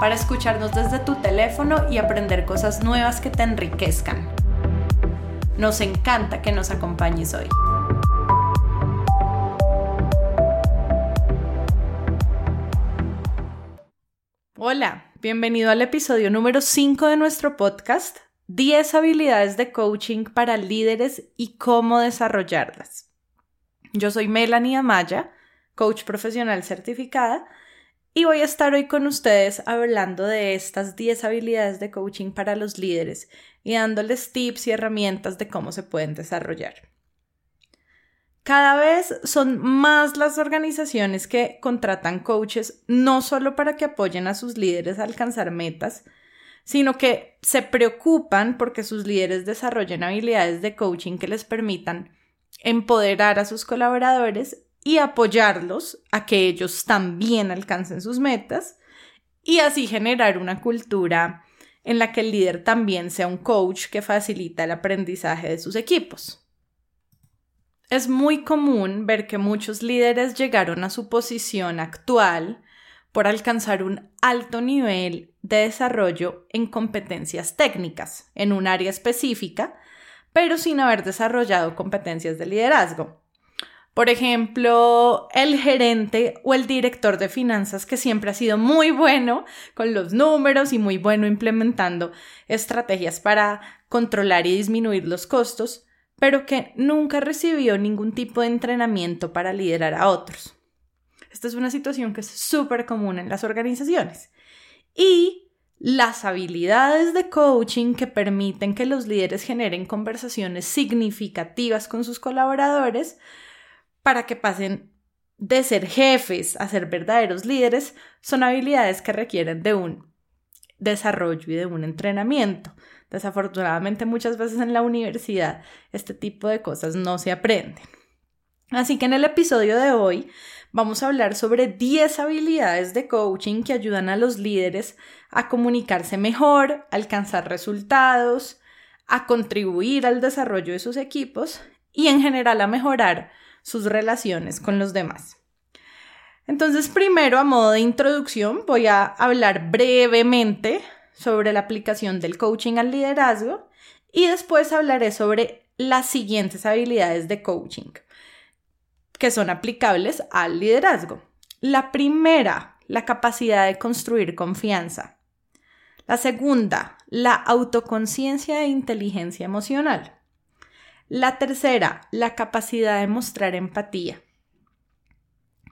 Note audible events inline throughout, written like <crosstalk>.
para escucharnos desde tu teléfono y aprender cosas nuevas que te enriquezcan. Nos encanta que nos acompañes hoy. Hola, bienvenido al episodio número 5 de nuestro podcast, 10 habilidades de coaching para líderes y cómo desarrollarlas. Yo soy Melanie Amaya, coach profesional certificada, y voy a estar hoy con ustedes hablando de estas 10 habilidades de coaching para los líderes y dándoles tips y herramientas de cómo se pueden desarrollar. Cada vez son más las organizaciones que contratan coaches no solo para que apoyen a sus líderes a alcanzar metas, sino que se preocupan porque sus líderes desarrollen habilidades de coaching que les permitan empoderar a sus colaboradores y apoyarlos a que ellos también alcancen sus metas y así generar una cultura en la que el líder también sea un coach que facilita el aprendizaje de sus equipos. Es muy común ver que muchos líderes llegaron a su posición actual por alcanzar un alto nivel de desarrollo en competencias técnicas en un área específica, pero sin haber desarrollado competencias de liderazgo. Por ejemplo, el gerente o el director de finanzas que siempre ha sido muy bueno con los números y muy bueno implementando estrategias para controlar y disminuir los costos, pero que nunca recibió ningún tipo de entrenamiento para liderar a otros. Esta es una situación que es súper común en las organizaciones. Y las habilidades de coaching que permiten que los líderes generen conversaciones significativas con sus colaboradores para que pasen de ser jefes a ser verdaderos líderes son habilidades que requieren de un desarrollo y de un entrenamiento. Desafortunadamente muchas veces en la universidad este tipo de cosas no se aprenden. Así que en el episodio de hoy vamos a hablar sobre 10 habilidades de coaching que ayudan a los líderes a comunicarse mejor, a alcanzar resultados, a contribuir al desarrollo de sus equipos y en general a mejorar sus relaciones con los demás. Entonces, primero, a modo de introducción, voy a hablar brevemente sobre la aplicación del coaching al liderazgo y después hablaré sobre las siguientes habilidades de coaching que son aplicables al liderazgo. La primera, la capacidad de construir confianza. La segunda, la autoconciencia e inteligencia emocional. La tercera, la capacidad de mostrar empatía.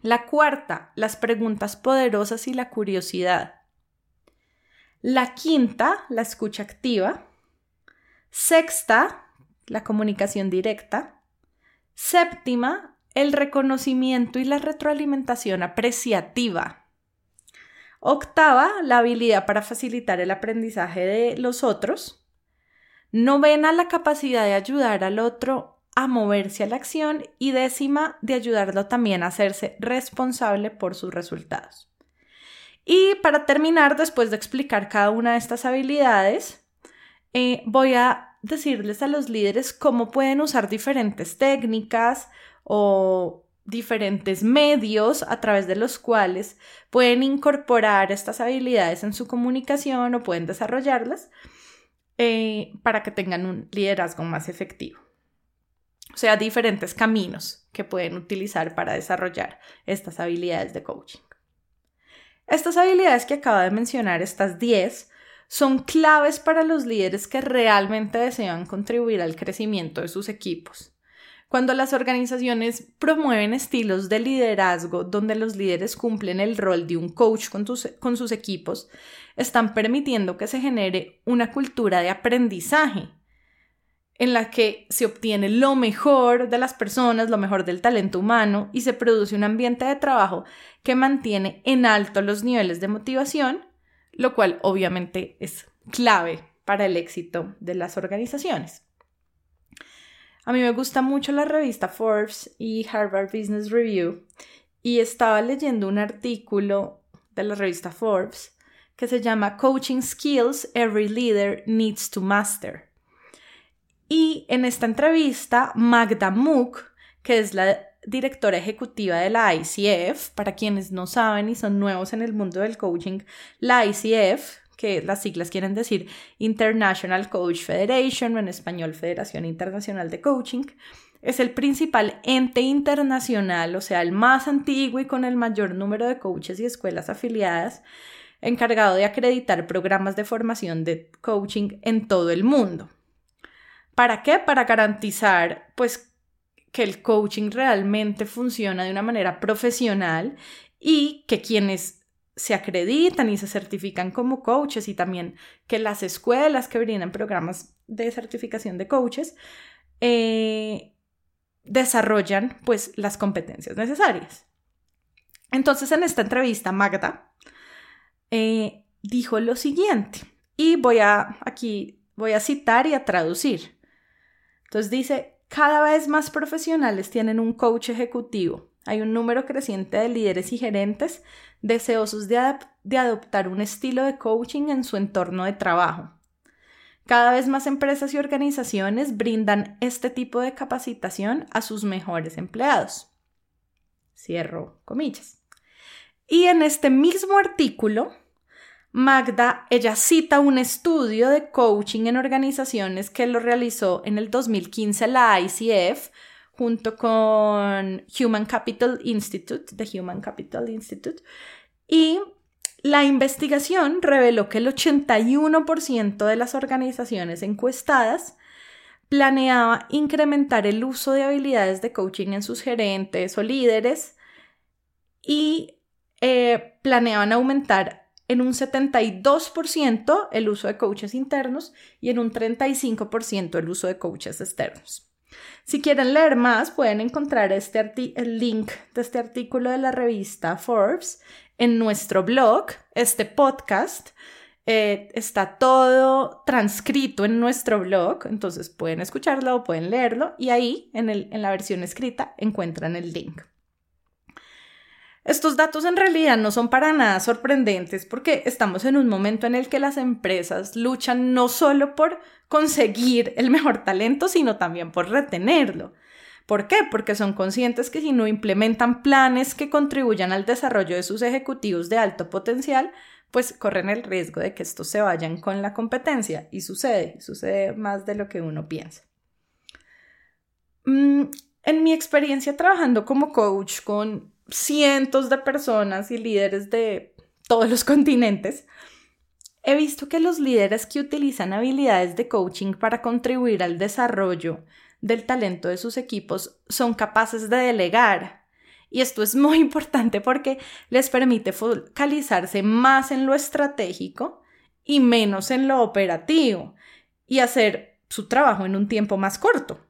La cuarta, las preguntas poderosas y la curiosidad. La quinta, la escucha activa. Sexta, la comunicación directa. Séptima, el reconocimiento y la retroalimentación apreciativa. Octava, la habilidad para facilitar el aprendizaje de los otros. Novena, la capacidad de ayudar al otro a moverse a la acción y décima, de ayudarlo también a hacerse responsable por sus resultados. Y para terminar, después de explicar cada una de estas habilidades, eh, voy a decirles a los líderes cómo pueden usar diferentes técnicas o diferentes medios a través de los cuales pueden incorporar estas habilidades en su comunicación o pueden desarrollarlas eh, para que tengan un liderazgo más efectivo. O sea, diferentes caminos que pueden utilizar para desarrollar estas habilidades de coaching. Estas habilidades que acabo de mencionar, estas 10, son claves para los líderes que realmente desean contribuir al crecimiento de sus equipos. Cuando las organizaciones promueven estilos de liderazgo donde los líderes cumplen el rol de un coach con, sus equipos, están permitiendo que se genere una cultura de aprendizaje en la que se obtiene lo mejor de las personas, lo mejor del talento humano y se produce un ambiente de trabajo que mantiene en alto los niveles de motivación, lo cual obviamente es clave para el éxito de las organizaciones. A mí me gusta mucho la revista Forbes y Harvard Business Review y estaba leyendo un artículo de la revista Forbes que se llama Coaching Skills Every Leader Needs to Master. Y en esta entrevista, Magda Mook, que es la directora ejecutiva de la ICF, para quienes no saben y son nuevos en el mundo del coaching, la ICF, que las siglas quieren decir International Coach Federation en español Federación Internacional de Coaching, es el principal ente internacional, o sea, el más antiguo y con el mayor número de coaches y escuelas afiliadas, encargado de acreditar programas de formación de coaching en todo el mundo. ¿Para qué? Para garantizar, pues, que el coaching realmente funciona de una manera profesional y que quienes se acreditan y se certifican como coaches y también que las escuelas que brindan programas de certificación de coaches eh, desarrollan pues las competencias necesarias. Entonces en esta entrevista Magda eh, dijo lo siguiente y voy a aquí voy a citar y a traducir. Entonces dice, cada vez más profesionales tienen un coach ejecutivo. Hay un número creciente de líderes y gerentes deseosos de, de adoptar un estilo de coaching en su entorno de trabajo. Cada vez más empresas y organizaciones brindan este tipo de capacitación a sus mejores empleados. Cierro comillas. Y en este mismo artículo, Magda, ella cita un estudio de coaching en organizaciones que lo realizó en el 2015 la ICF junto con Human Capital Institute, The Human Capital Institute, y la investigación reveló que el 81% de las organizaciones encuestadas planeaba incrementar el uso de habilidades de coaching en sus gerentes o líderes y eh, planeaban aumentar en un 72% el uso de coaches internos y en un 35% el uso de coaches externos. Si quieren leer más, pueden encontrar este el link de este artículo de la revista Forbes en nuestro blog, este podcast. Eh, está todo transcrito en nuestro blog, entonces pueden escucharlo o pueden leerlo y ahí en, la versión escrita encuentran el link. Estos datos en realidad no son para nada sorprendentes porque estamos en un momento en el que las empresas luchan no solo por conseguir el mejor talento, sino también por retenerlo. ¿Por qué? Porque son conscientes que si no implementan planes que contribuyan al desarrollo de sus ejecutivos de alto potencial, pues corren el riesgo de que estos se vayan con la competencia. Y sucede, sucede más de lo que uno piensa. Mm, en mi experiencia trabajando como coach con cientos de personas y líderes de todos los <laughs> continentes, he visto que los líderes que utilizan habilidades de coaching para contribuir al desarrollo del talento de sus equipos son capaces de delegar. Y esto es muy <laughs> importante porque les permite focalizarse más en lo estratégico y menos en lo operativo y hacer su trabajo en un tiempo más corto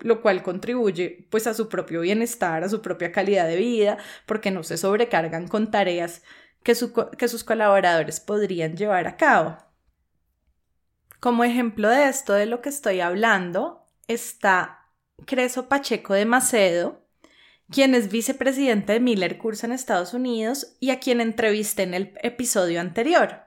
lo cual contribuye pues a su propio bienestar, a su propia calidad de vida, porque no se sobrecargan con tareas que, que sus colaboradores podrían llevar a cabo. Como ejemplo de esto de lo que estoy hablando está Creso Pacheco de Macedo, quien es vicepresidente de Miller Cursa en Estados Unidos y a quien entrevisté en el episodio anterior.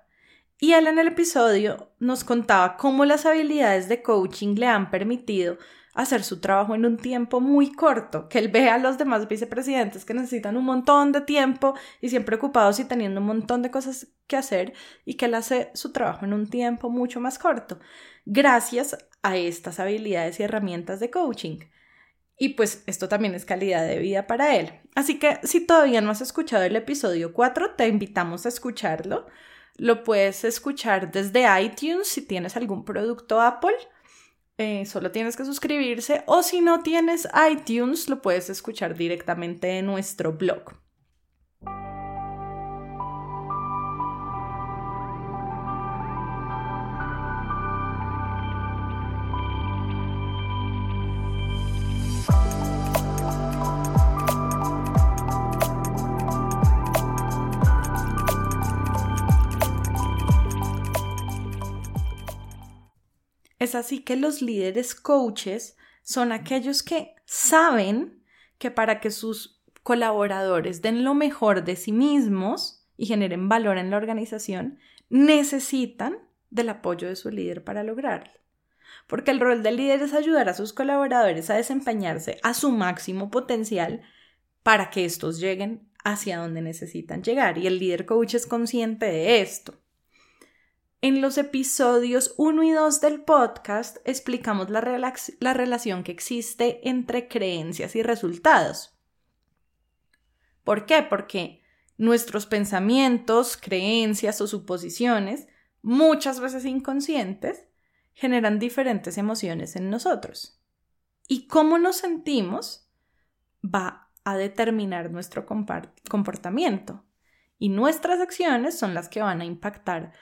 Y él en el episodio nos contaba cómo las habilidades de coaching le han permitido hacer su trabajo en un tiempo muy corto, que él vea a los demás vicepresidentes que necesitan un montón de tiempo y siempre ocupados y teniendo un montón de cosas que hacer y que él hace su trabajo en un tiempo mucho más corto, gracias a estas habilidades y herramientas de coaching. Y pues esto también es calidad de vida para él. Así que si todavía no has escuchado el episodio 4, te invitamos a escucharlo. Lo puedes escuchar desde iTunes si tienes algún producto Apple eh, solo tienes que suscribirse o si no tienes iTunes lo puedes escuchar directamente en nuestro blog. Es así que los líderes coaches son aquellos que saben que para que sus colaboradores den lo mejor de sí mismos y generen valor en la organización, necesitan del apoyo de su líder para lograrlo. Porque el rol del líder es ayudar a sus colaboradores a desempeñarse a su máximo potencial para que estos lleguen hacia donde necesitan llegar. Y el líder coach es consciente de esto. En los episodios 1 y 2 del podcast explicamos la, la, relación que existe entre creencias y resultados. ¿Por qué? Porque nuestros pensamientos, creencias o suposiciones, muchas veces inconscientes, generan diferentes emociones en nosotros. Y cómo nos sentimos va a determinar nuestro comportamiento. Y nuestras acciones son las que van a impactar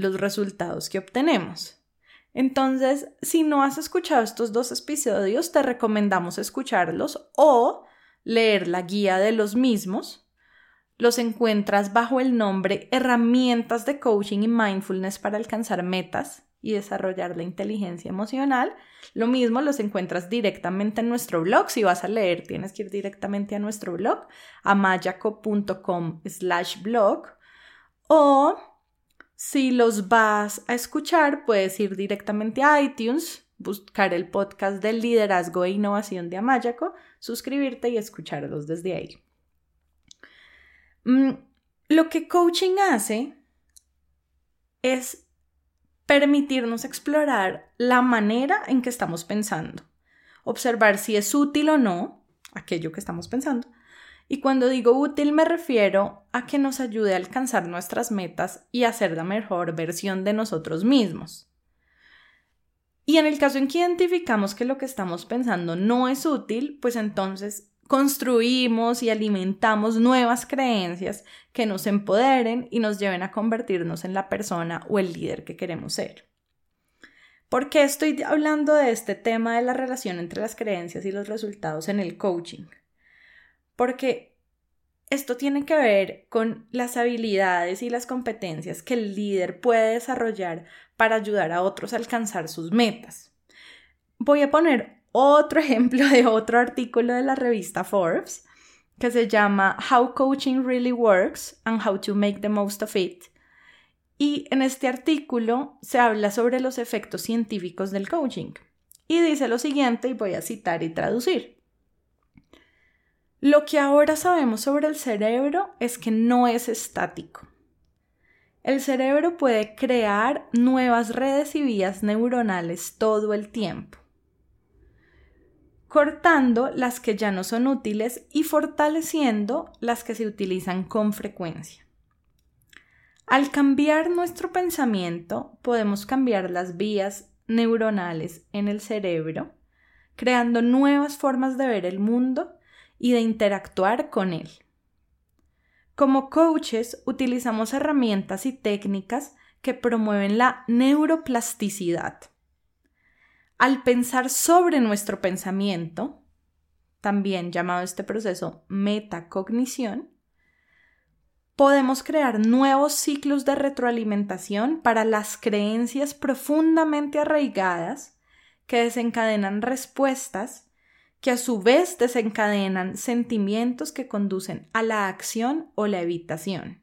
los resultados que obtenemos. Entonces, si no has escuchado estos dos episodios, te recomendamos escucharlos o leer la guía de los mismos. Los encuentras bajo el nombre Herramientas de Coaching y Mindfulness para alcanzar metas y desarrollar la inteligencia emocional. Lo mismo los encuentras directamente en nuestro blog. Si vas a leer, tienes que ir directamente a nuestro blog, amayaco.com slash blog. O si los vas a escuchar, puedes ir directamente a iTunes, buscar el podcast del liderazgo e innovación de Amayaco, suscribirte y escucharlos desde ahí. Mm, lo que coaching hace es permitirnos explorar la manera en que estamos pensando, observar si es útil o no aquello que estamos pensando y cuando digo útil me refiero a que nos ayude a alcanzar nuestras metas y a ser la mejor versión de nosotros mismos. Y en el caso en que identificamos que lo que estamos pensando no es útil, pues entonces construimos y alimentamos nuevas creencias que nos empoderen y nos lleven a convertirnos en la persona o el líder que queremos ser. ¿Por qué estoy hablando de este tema de la relación entre las creencias y los resultados en el coaching? Porque esto tiene que ver con las habilidades y las competencias que el líder puede desarrollar para ayudar a otros a alcanzar sus metas. Voy a poner otro <laughs> ejemplo de otro artículo de la revista Forbes que se llama How Coaching Really Works and How to Make the Most of It. Y en este artículo se habla sobre los efectos científicos del coaching. Y dice lo siguiente, y voy a citar y traducir. Lo que ahora sabemos sobre el cerebro es que no es estático. El cerebro puede crear nuevas redes y vías neuronales todo el tiempo, cortando las que ya no son útiles y fortaleciendo las que se utilizan con frecuencia. Al cambiar nuestro pensamiento, podemos cambiar las vías neuronales en el cerebro, creando nuevas formas de ver el mundo y de interactuar con él. Como coaches utilizamos herramientas y técnicas que promueven la neuroplasticidad. Al pensar sobre nuestro pensamiento, también llamado este proceso metacognición, podemos crear nuevos ciclos de retroalimentación para las creencias profundamente arraigadas que desencadenan respuestas que a su vez desencadenan sentimientos que conducen a la acción o la evitación.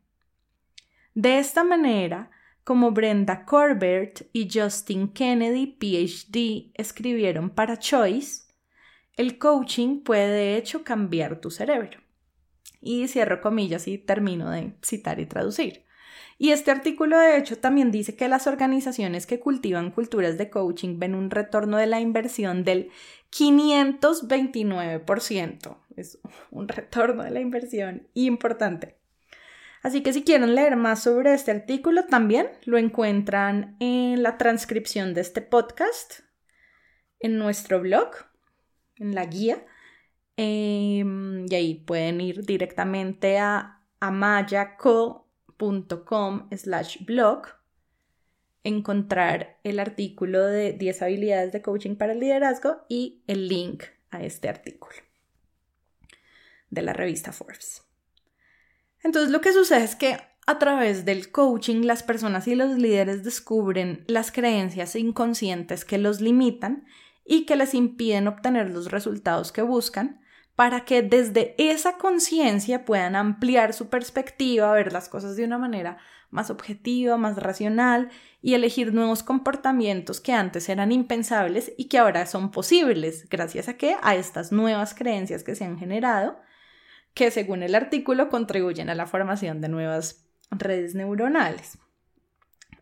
De esta manera, como Brenda Corbett y Justin Kennedy, PhD, escribieron para Choice, el coaching puede de hecho cambiar tu cerebro. Y cierro comillas y termino de citar y traducir. Y este artículo de hecho también dice que las organizaciones que cultivan culturas de coaching ven un retorno de la inversión del 529%. Es un retorno de la inversión importante. Así que si quieren leer más sobre este artículo, también lo encuentran en la transcripción de este podcast, en nuestro blog, en la guía. Em, y ahí pueden ir directamente a amayaco.com slash blog encontrar el artículo de 10 habilidades de coaching para el liderazgo y el link a este artículo de la revista Forbes. Entonces lo que sucede es que a través del coaching las personas y los líderes descubren las creencias inconscientes que los limitan y que les impiden obtener los resultados que buscan para que desde esa conciencia puedan ampliar su perspectiva, ver las cosas de una manera más objetiva, más racional y elegir nuevos comportamientos que antes eran impensables y que ahora son posibles gracias a que a estas nuevas creencias que se han generado que según el artículo contribuyen a la formación de nuevas redes neuronales.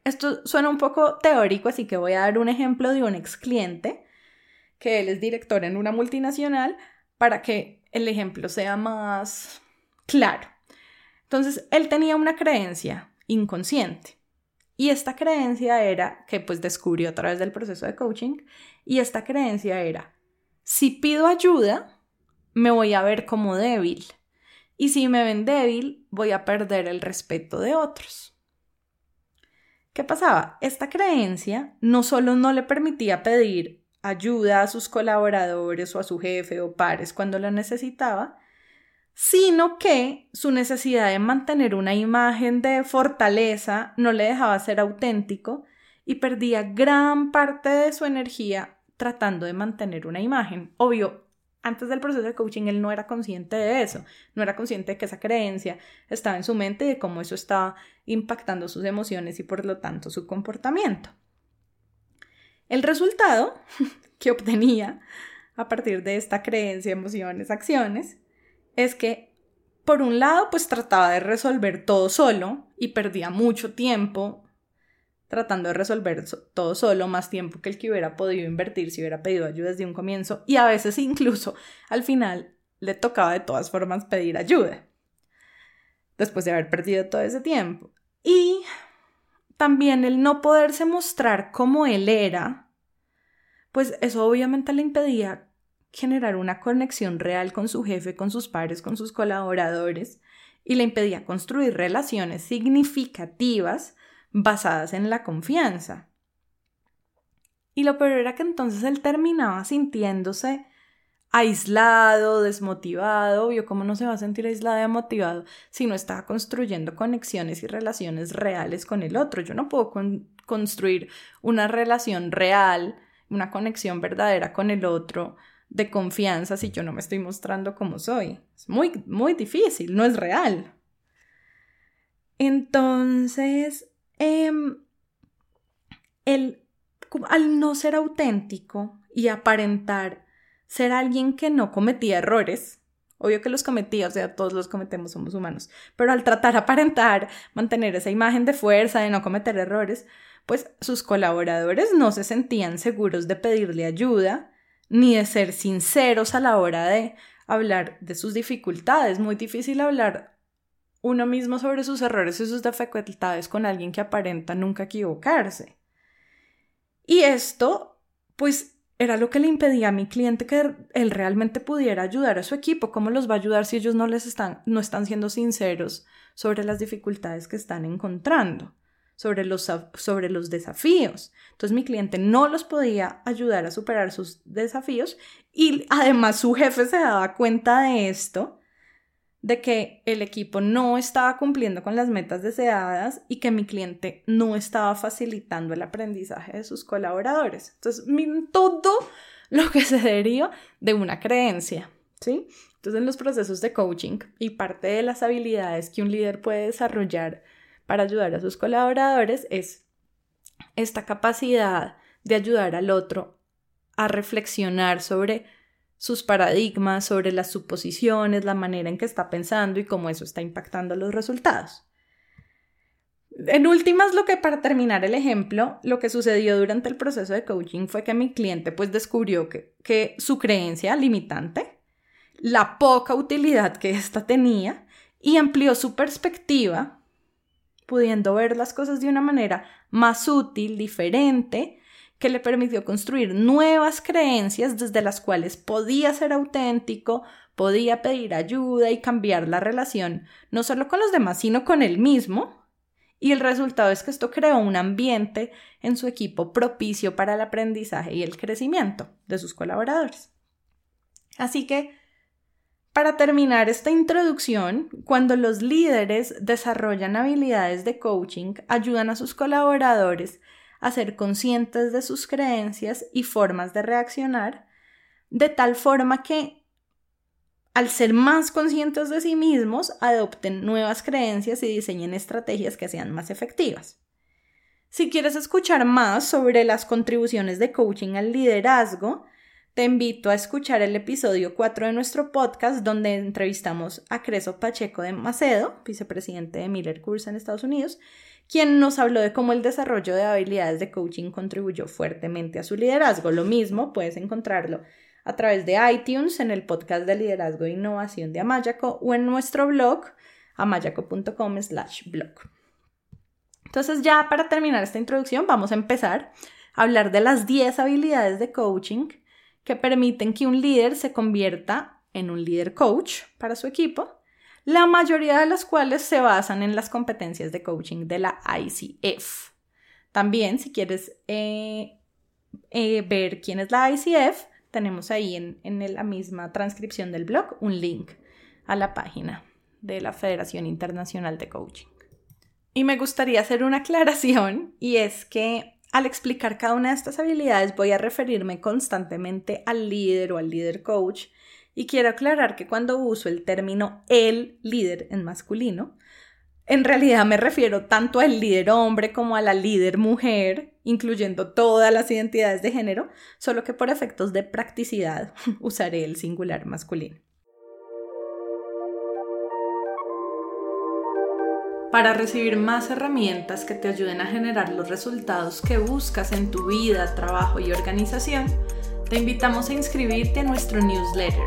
Esto suena un poco teórico, así que voy a dar un ejemplo de un ex cliente que él es director en una multinacional para que el ejemplo sea más claro. Entonces, él tenía una creencia inconsciente y esta creencia era, que pues descubrió a través del proceso de coaching, y esta creencia era, si pido ayuda, me voy a ver como débil. Y si me ven débil, voy a perder el respeto de otros. ¿Qué pasaba? Esta creencia no solo no le permitía pedir ayuda a sus colaboradores o a su jefe o pares cuando lo necesitaba, sino que su necesidad de mantener una imagen de fortaleza no le dejaba ser auténtico y perdía gran parte de su energía tratando de mantener una imagen. Obvio, antes del proceso de coaching él no era consciente de eso, no era consciente de que esa creencia estaba en su mente y de cómo eso estaba impactando sus emociones y por lo tanto su comportamiento. El resultado <laughs> que obtenía a partir de esta creencia, emociones, acciones, es que por un lado pues trataba de resolver todo solo y perdía mucho tiempo tratando de resolver todo solo, más tiempo que el que hubiera podido invertir si hubiera pedido ayuda desde un comienzo y a veces incluso al final le tocaba de todas formas pedir ayuda después de haber perdido todo ese tiempo. Y también el no poderse mostrar como él era, pues eso obviamente le impedía generar una conexión real con su jefe, con sus pares, con sus colaboradores, y le impedía construir relaciones significativas basadas en la confianza. Y lo peor era que entonces él terminaba sintiéndose aislado, desmotivado, obvio, ¿cómo no se va a sentir aislado y motivado si no está construyendo conexiones y relaciones reales con el otro? Yo no puedo construir una relación real, una conexión verdadera con el otro de confianza si yo no me estoy mostrando como soy. Es muy, muy difícil, no es real. Entonces, Em, el, al no ser auténtico y aparentar ser alguien que no cometía errores, obvio que los cometía, o sea, todos los cometemos, somos humanos, pero al tratar de aparentar, mantener esa imagen de fuerza, de no cometer errores, pues sus colaboradores no se sentían seguros de pedirle ayuda ni de ser sinceros a la hora de hablar de sus dificultades. Muy difícil hablar uno mismo sobre sus errores y sus dificultades con alguien que aparenta nunca equivocarse. Y esto, pues, era lo que le impedía a mi cliente que él realmente pudiera ayudar a su equipo. ¿Cómo los va a ayudar si ellos no les están, no están siendo sinceros sobre las dificultades que están encontrando, sobre los, sobre los desafíos? Entonces mi cliente no los podía ayudar a superar sus desafíos y además su jefe se daba cuenta de esto de que el equipo no estaba cumpliendo con las metas deseadas y que mi cliente no estaba facilitando el aprendizaje de sus colaboradores. Entonces, todo lo que se deriva de una creencia, ¿sí? Entonces, en los procesos de coaching y parte de las habilidades que un líder puede desarrollar para ayudar a sus colaboradores es esta capacidad de ayudar al otro a reflexionar sobre sus paradigmas, sobre las suposiciones, la manera en que está pensando y cómo eso está impactando los resultados. En últimas, lo que para terminar el ejemplo, lo que sucedió durante el proceso de coaching fue que mi cliente pues descubrió que, que su creencia limitante, la poca utilidad que ésta tenía y amplió su perspectiva, pudiendo ver las cosas de una manera más útil, diferente, que le permitió construir nuevas creencias desde las cuales podía ser auténtico, podía pedir ayuda y cambiar la relación, no solo con los demás, sino con él mismo. Y el resultado es que esto creó un ambiente en su equipo propicio para el aprendizaje y el crecimiento de sus colaboradores. Así que, Para terminar esta introducción, cuando los líderes desarrollan habilidades de coaching, ayudan a sus colaboradores a ser conscientes de sus creencias y formas de reaccionar, de tal forma que al ser más conscientes de sí mismos, adopten nuevas creencias y diseñen estrategias que sean más efectivas. Si quieres escuchar más sobre las contribuciones de coaching al liderazgo, te invito a escuchar el episodio 4 de nuestro podcast donde entrevistamos a Creso Pacheco de Macedo, vicepresidente de Miller Course en Estados Unidos, quien nos habló de cómo el desarrollo de habilidades de coaching contribuyó fuertemente a su liderazgo. Lo mismo puedes encontrarlo a través de iTunes en el podcast de liderazgo e innovación de Amayaco o en nuestro blog amayaco.com slash blog. Entonces ya para terminar esta introducción vamos a empezar a hablar de las 10 habilidades de coaching que permiten que un líder se convierta en un líder coach para su equipo, la mayoría de las cuales se basan en las competencias de coaching de la ICF. También, si quieres eh, eh, ver quién es la ICF, tenemos ahí en, en la misma transcripción del blog un link a la página de la Federación Internacional de Coaching. Y me gustaría hacer una aclaración y es que al explicar cada una de estas habilidades voy a referirme constantemente al líder o al líder coach y quiero aclarar que cuando uso el término el líder en masculino, en realidad me refiero tanto al líder hombre como a la líder mujer, incluyendo todas las identidades de género, solo que por efectos de practicidad <laughs> usaré el singular masculino. Para recibir más herramientas que te ayuden a generar los resultados que buscas en tu vida, trabajo y organización, te invitamos a inscribirte a nuestro newsletter.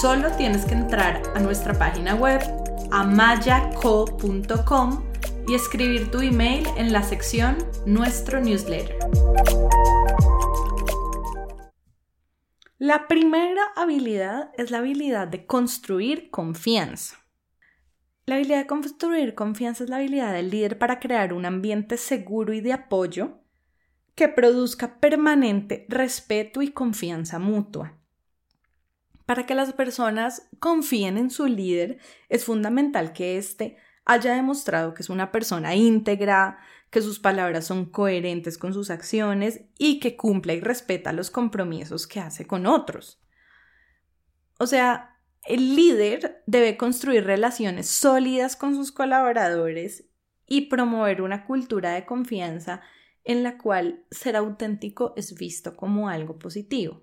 Solo tienes que entrar a nuestra página web amayaco.com y escribir tu email en la sección Nuestro newsletter. La primera habilidad es la habilidad de construir confianza. La habilidad de construir confianza es la habilidad del líder para crear un ambiente seguro y de apoyo que produzca permanente respeto y confianza mutua. Para que las personas confíen en su líder, es fundamental que éste haya demostrado que es una persona íntegra, que sus palabras son coherentes con sus acciones y que cumpla y respeta los compromisos que hace con otros. O sea, el líder debe construir relaciones sólidas con sus colaboradores y promover una cultura de confianza en la cual ser auténtico es visto como algo positivo.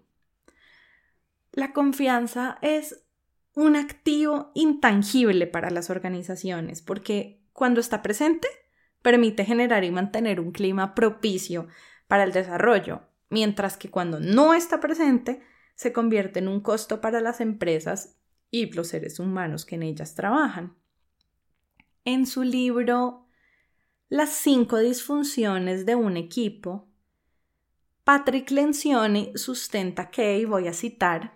La confianza es un activo intangible para las organizaciones porque cuando está presente permite generar y mantener un clima propicio para el desarrollo, mientras que cuando no está presente se convierte en un costo para las empresas y los seres humanos que en ellas trabajan. En su libro Las cinco disfunciones de un equipo, Patrick Lencioni sustenta que, y voy a citar,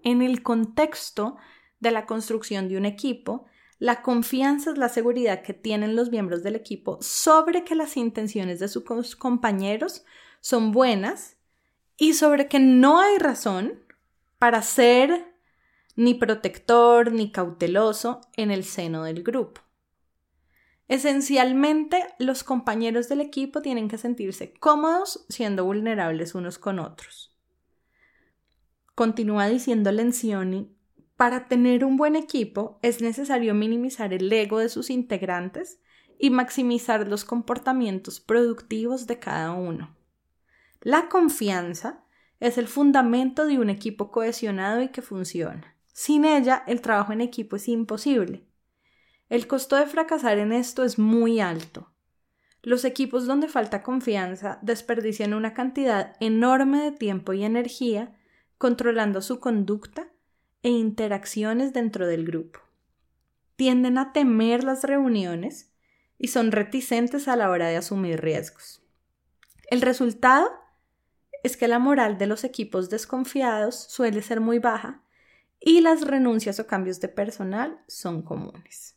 en el contexto de la construcción de un equipo, la confianza es la seguridad que tienen los miembros del equipo sobre que las intenciones de sus compañeros son buenas y sobre que no hay razón para ser ni protector ni cauteloso en el seno del grupo. Esencialmente, los compañeros del equipo tienen que sentirse cómodos siendo vulnerables unos con otros. Continúa diciendo Lencioni, para tener un buen equipo es necesario minimizar el ego de sus integrantes y maximizar los comportamientos productivos de cada uno. La confianza es el fundamento de un equipo cohesionado y que funciona. Sin ella, el trabajo en equipo es imposible. El costo de fracasar en esto es muy alto. Los equipos donde falta confianza desperdician una cantidad enorme de tiempo y energía controlando su conducta e interacciones dentro del grupo. Tienden a temer las reuniones y son reticentes a la hora de asumir riesgos. El resultado es que la moral de los equipos desconfiados suele ser muy baja y las renuncias o cambios de personal son comunes.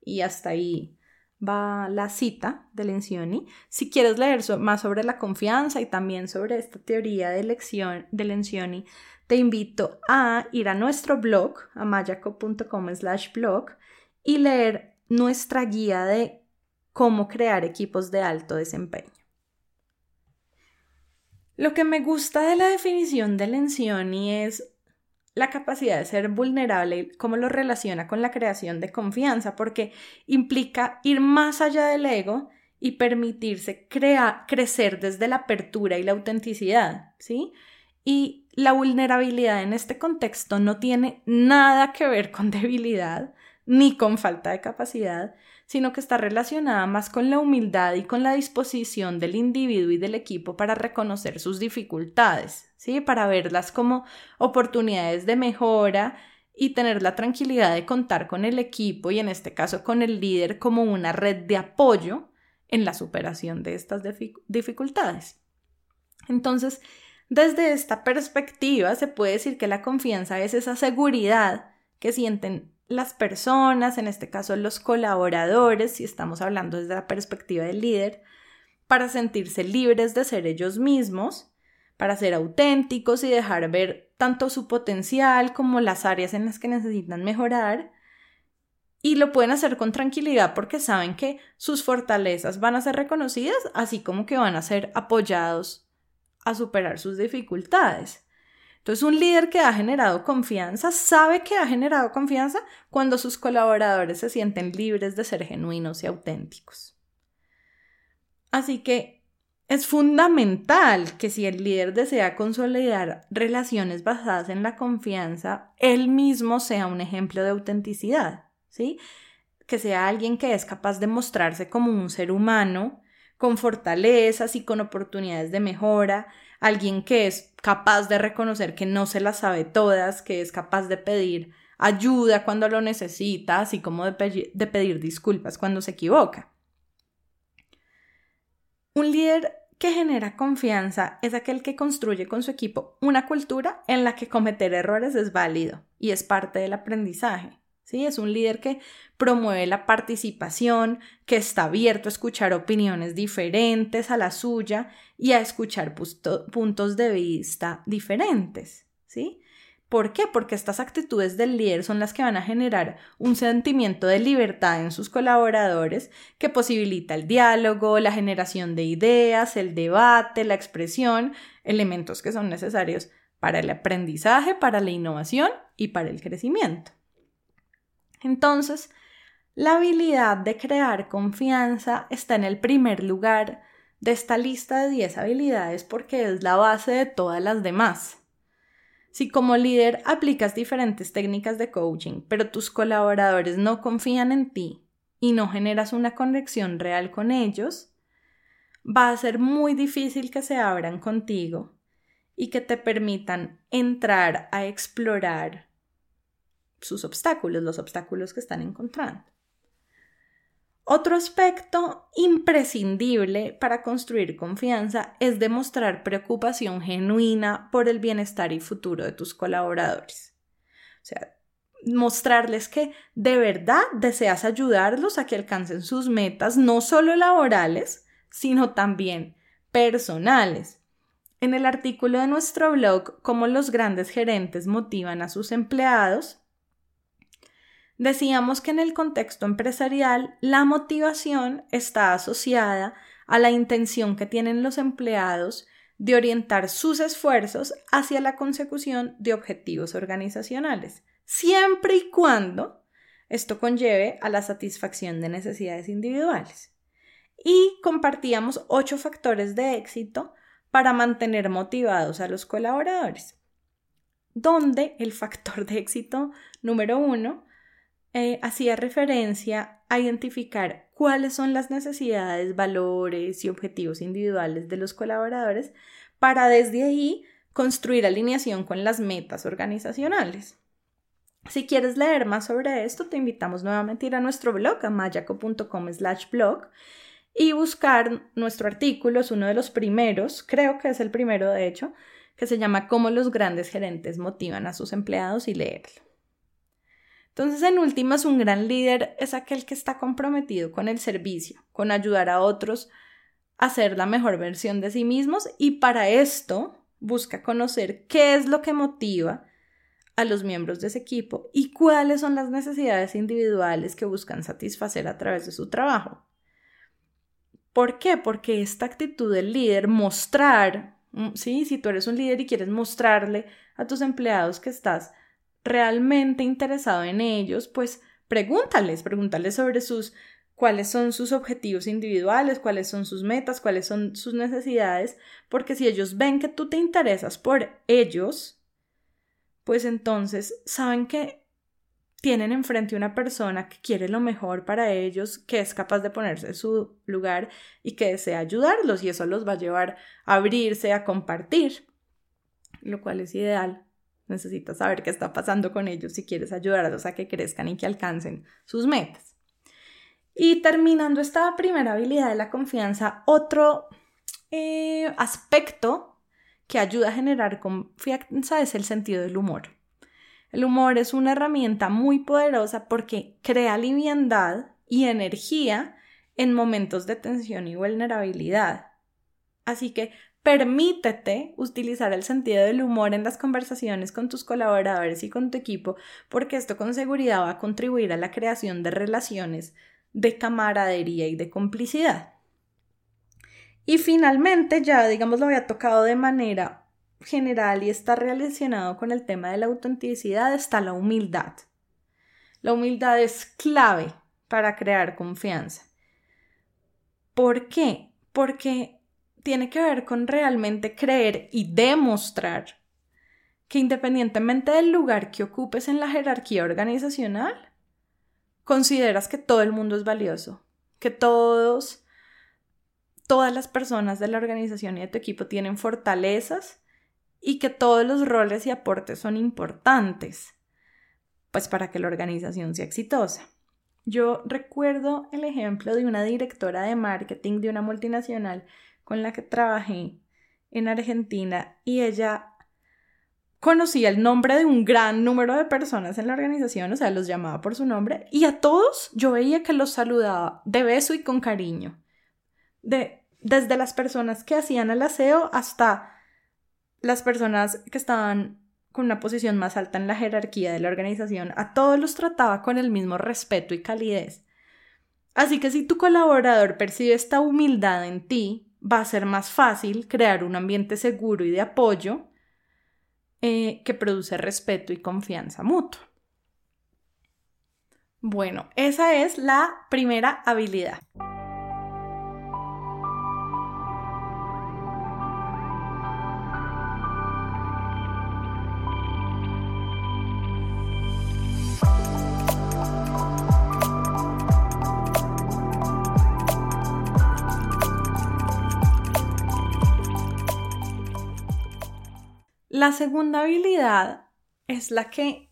Y hasta ahí va la cita de Lencioni. Si quieres leer más sobre la confianza y también sobre esta teoría de, elección, de Lencioni, te invito a ir a nuestro blog, a mayaco.com slash blog, y leer nuestra guía de cómo crear equipos de alto desempeño. Lo que me gusta de la definición de Lencioni es la capacidad de ser vulnerable cómo lo relaciona con la creación de confianza, porque implica ir más allá del ego y permitirse crecer desde la apertura y la autenticidad, ¿sí? Y la vulnerabilidad en este contexto no tiene nada que ver con <laughs> debilidad ni con falta de capacidad, sino que está relacionada más con la humildad y con la disposición del individuo y del equipo para reconocer sus dificultades, ¿sí? Para verlas como oportunidades de mejora y tener la tranquilidad de contar con el equipo y en este caso con el líder como una red de apoyo en la superación de estas dificultades. Entonces, desde esta perspectiva se puede decir que la confianza es esa seguridad que sienten las personas, en este caso los colaboradores, si estamos hablando desde la perspectiva del líder, para sentirse libres de ser ellos mismos, para ser auténticos y dejar ver tanto su potencial como las áreas en las que necesitan mejorar. Y lo pueden hacer con tranquilidad porque saben que sus fortalezas van a ser reconocidas, así como que van a ser apoyados a superar sus dificultades. Entonces, un líder que ha generado confianza sabe que ha generado confianza cuando sus colaboradores se sienten libres de ser genuinos y auténticos. Así que es fundamental que si el líder desea consolidar relaciones basadas en la confianza, él mismo sea un ejemplo de autenticidad, ¿sí? Que sea alguien que es capaz de mostrarse como un ser humano, con fortalezas y con oportunidades de mejora, alguien que es capaz de reconocer que no se las sabe todas, que es capaz de pedir ayuda cuando lo necesita, así como de, de pedir disculpas cuando se equivoca. Un líder que genera confianza es aquel que construye con su equipo una cultura en la que cometer errores es válido y es parte del aprendizaje. ¿Sí? Es un líder que promueve la participación, que está abierto a escuchar opiniones diferentes a la suya y a escuchar puntos de vista diferentes, ¿sí? ¿Por qué? Porque estas actitudes del líder son las que van a generar un sentimiento de libertad en sus colaboradores que posibilita el diálogo, la generación de ideas, el debate, la expresión, elementos que son necesarios para el aprendizaje, para la innovación y para el crecimiento. Entonces, la habilidad de crear confianza está en el primer lugar de esta lista de 10 habilidades porque es la base de todas las demás. Si como líder aplicas diferentes técnicas de coaching, pero tus colaboradores no confían en ti y no generas una conexión real con ellos, va a ser muy difícil que se abran contigo y que te permitan entrar a explorar sus obstáculos, los obstáculos que están encontrando. Otro aspecto imprescindible para construir confianza es demostrar preocupación genuina por el bienestar y futuro de tus colaboradores. O sea, mostrarles que de verdad deseas ayudarlos a que alcancen sus metas, no solo laborales, sino también personales. En el artículo de nuestro blog, Cómo los grandes gerentes motivan a sus empleados, Decíamos que en el contexto empresarial la motivación está asociada a la intención que tienen los empleados de orientar sus esfuerzos hacia la consecución de objetivos organizacionales, siempre y cuando esto conlleve a la satisfacción de necesidades individuales. Y compartíamos ocho factores de éxito para mantener motivados a los colaboradores, donde el factor de éxito número uno eh, hacía referencia a identificar cuáles son las necesidades, valores y objetivos individuales de los colaboradores para desde ahí construir alineación con las metas organizacionales. Si quieres leer más sobre esto, te invitamos nuevamente a ir a nuestro blog, a mayaco.com slash blog, y buscar nuestro artículo, es uno de los primeros, creo que es el primero de hecho, que se llama Cómo los grandes gerentes motivan a sus empleados y leerlo. Entonces, en últimas, un gran líder es aquel que está comprometido con el servicio, con ayudar a otros a ser la mejor versión de sí mismos y para esto busca conocer qué es lo que motiva a los miembros de ese equipo y cuáles son las necesidades individuales que buscan satisfacer a través de su trabajo. ¿Por qué? Porque esta actitud del líder, mostrar, mm, ¿sí? si tú eres un líder y quieres mostrarle a tus empleados que estás realmente interesado en ellos, pues pregúntales, pregúntales sobre sus cuáles son sus objetivos individuales, cuáles son sus metas, cuáles son sus necesidades, porque si ellos ven que tú te interesas por ellos, pues entonces saben que tienen enfrente una persona que quiere lo mejor para ellos, que es capaz de ponerse en su lugar y que desea ayudarlos y eso los va a llevar a abrirse, a compartir, lo cual es ideal. Necesitas saber qué está pasando con ellos si quieres ayudarlos a que crezcan y que alcancen sus metas. Y terminando esta primera habilidad de la confianza, otro eh, aspecto que ayuda a generar confianza es el sentido del humor. El humor es una herramienta muy poderosa porque crea liviandad y energía en momentos de tensión y vulnerabilidad. Así que permítete utilizar el sentido del humor en las conversaciones con tus colaboradores y con tu equipo, porque esto con seguridad va a contribuir a la creación de relaciones de camaradería y de complicidad. Y finalmente, ya digamos lo había tocado de manera general y está relacionado con el tema de la autenticidad, está la humildad. La humildad es clave para crear confianza. ¿Por qué? Porque tiene que ver con realmente creer y demostrar que independientemente del lugar que ocupes en la jerarquía organizacional, consideras que todo el mundo es valioso, que todos todas las personas de la organización y de tu equipo tienen fortalezas y que todos los roles y aportes son importantes, pues para que la organización sea exitosa. Yo recuerdo el ejemplo de una directora de marketing de una multinacional con la que trabajé en Argentina y ella conocía el nombre de un gran número de personas en la organización, o sea, los llamaba por su nombre y a todos yo veía que los saludaba de beso y con cariño de, desde las personas que hacían el aseo hasta las personas que estaban con una posición más alta en la jerarquía de la organización, a todos los trataba con el mismo respeto y calidez. Así que si tu colaborador percibe esta humildad en ti, va a ser más fácil crear un ambiente seguro y de apoyo eh, que produce respeto y confianza mutua. Bueno, esa es la primera habilidad. La segunda habilidad es la que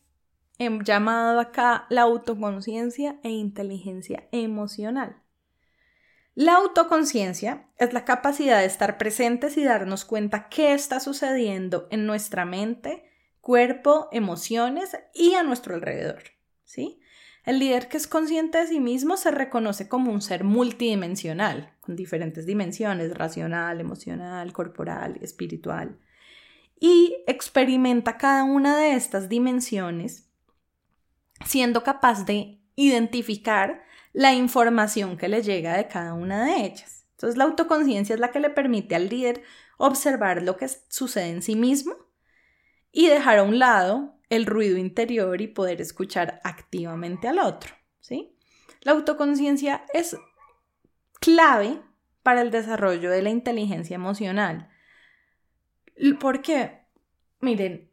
he llamado acá la autoconciencia e inteligencia emocional. La autoconciencia es la capacidad de estar presentes y darnos cuenta qué está sucediendo en nuestra mente, cuerpo, emociones y a nuestro alrededor. ¿sí? El líder que es consciente de sí mismo se reconoce como un ser multidimensional, con diferentes dimensiones, racional, emocional, corporal, espiritual y experimenta cada una de estas dimensiones siendo capaz de identificar la información que le llega de cada una de ellas. Entonces la autoconciencia es la que le permite al líder observar lo que sucede en sí mismo y dejar a un lado el ruido interior y poder escuchar activamente al otro, ¿sí? La autoconciencia es clave para el desarrollo de la inteligencia emocional ¿Por qué? Miren,